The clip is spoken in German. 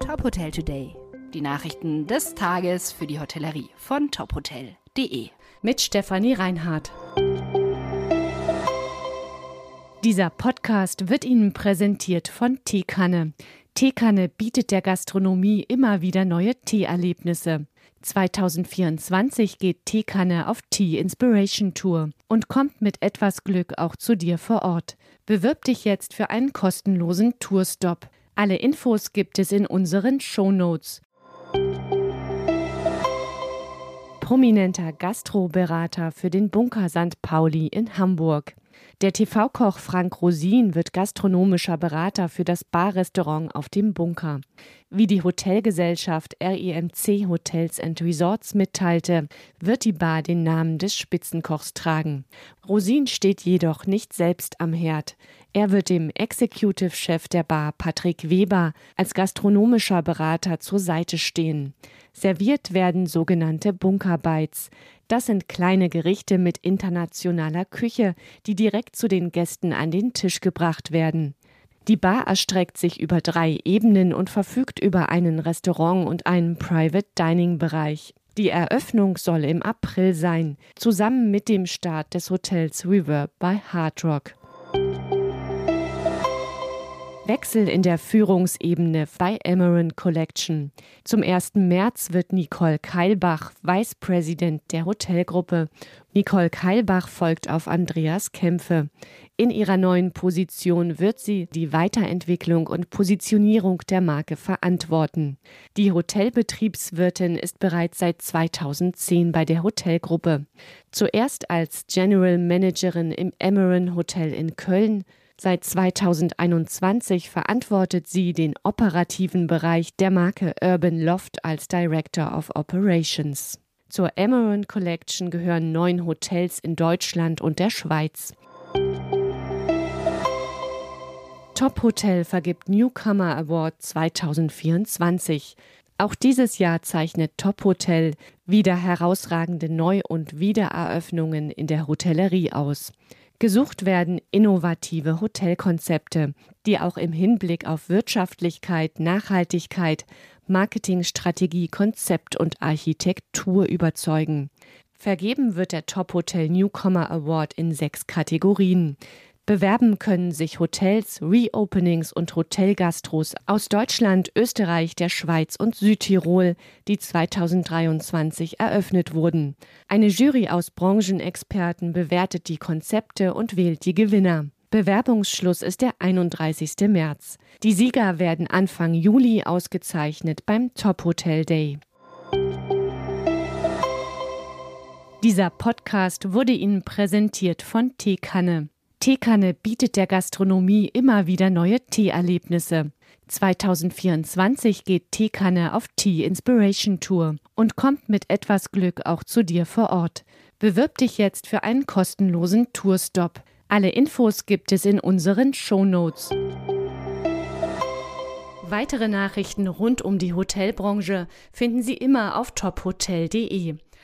Top Hotel Today. Die Nachrichten des Tages für die Hotellerie von tophotel.de. Mit Stefanie Reinhardt. Dieser Podcast wird Ihnen präsentiert von Teekanne. Teekanne bietet der Gastronomie immer wieder neue Teeerlebnisse. 2024 geht Teekanne auf Tea Inspiration Tour und kommt mit etwas Glück auch zu dir vor Ort. Bewirb dich jetzt für einen kostenlosen Tourstop. Alle Infos gibt es in unseren Shownotes. Prominenter Gastroberater für den Bunker St. Pauli in Hamburg. Der TV-Koch Frank Rosin wird gastronomischer Berater für das Barrestaurant auf dem Bunker. Wie die Hotelgesellschaft REMC Hotels and Resorts mitteilte, wird die Bar den Namen des Spitzenkochs tragen. Rosin steht jedoch nicht selbst am Herd. Er wird dem Executive Chef der Bar Patrick Weber als gastronomischer Berater zur Seite stehen. Serviert werden sogenannte Bunkerbites. Das sind kleine Gerichte mit internationaler Küche, die direkt zu den Gästen an den Tisch gebracht werden. Die Bar erstreckt sich über drei Ebenen und verfügt über einen Restaurant und einen Private Dining Bereich. Die Eröffnung soll im April sein, zusammen mit dem Start des Hotels Reverb bei Hard Rock. Wechsel in der Führungsebene bei Amaran Collection. Zum 1. März wird Nicole Keilbach Vice President der Hotelgruppe. Nicole Keilbach folgt auf Andreas Kämpfe. In ihrer neuen Position wird sie die Weiterentwicklung und Positionierung der Marke verantworten. Die Hotelbetriebswirtin ist bereits seit 2010 bei der Hotelgruppe. Zuerst als General Managerin im Amaran Hotel in Köln, Seit 2021 verantwortet sie den operativen Bereich der Marke Urban Loft als Director of Operations. Zur Amaran Collection gehören neun Hotels in Deutschland und der Schweiz. Top Hotel vergibt Newcomer Award 2024. Auch dieses Jahr zeichnet Top Hotel wieder herausragende Neu- und Wiedereröffnungen in der Hotellerie aus. Gesucht werden innovative Hotelkonzepte, die auch im Hinblick auf Wirtschaftlichkeit, Nachhaltigkeit, Marketingstrategie, Konzept und Architektur überzeugen. Vergeben wird der Top Hotel Newcomer Award in sechs Kategorien. Bewerben können sich Hotels, Reopenings und Hotelgastros aus Deutschland, Österreich, der Schweiz und Südtirol, die 2023 eröffnet wurden. Eine Jury aus Branchenexperten bewertet die Konzepte und wählt die Gewinner. Bewerbungsschluss ist der 31. März. Die Sieger werden Anfang Juli ausgezeichnet beim Top Hotel Day. Dieser Podcast wurde Ihnen präsentiert von Teekanne. Teekanne bietet der Gastronomie immer wieder neue Teeerlebnisse. 2024 geht Teekanne auf Tea Inspiration Tour und kommt mit etwas Glück auch zu dir vor Ort. Bewirb dich jetzt für einen kostenlosen Tourstop. Alle Infos gibt es in unseren Shownotes. Weitere Nachrichten rund um die Hotelbranche finden Sie immer auf tophotel.de.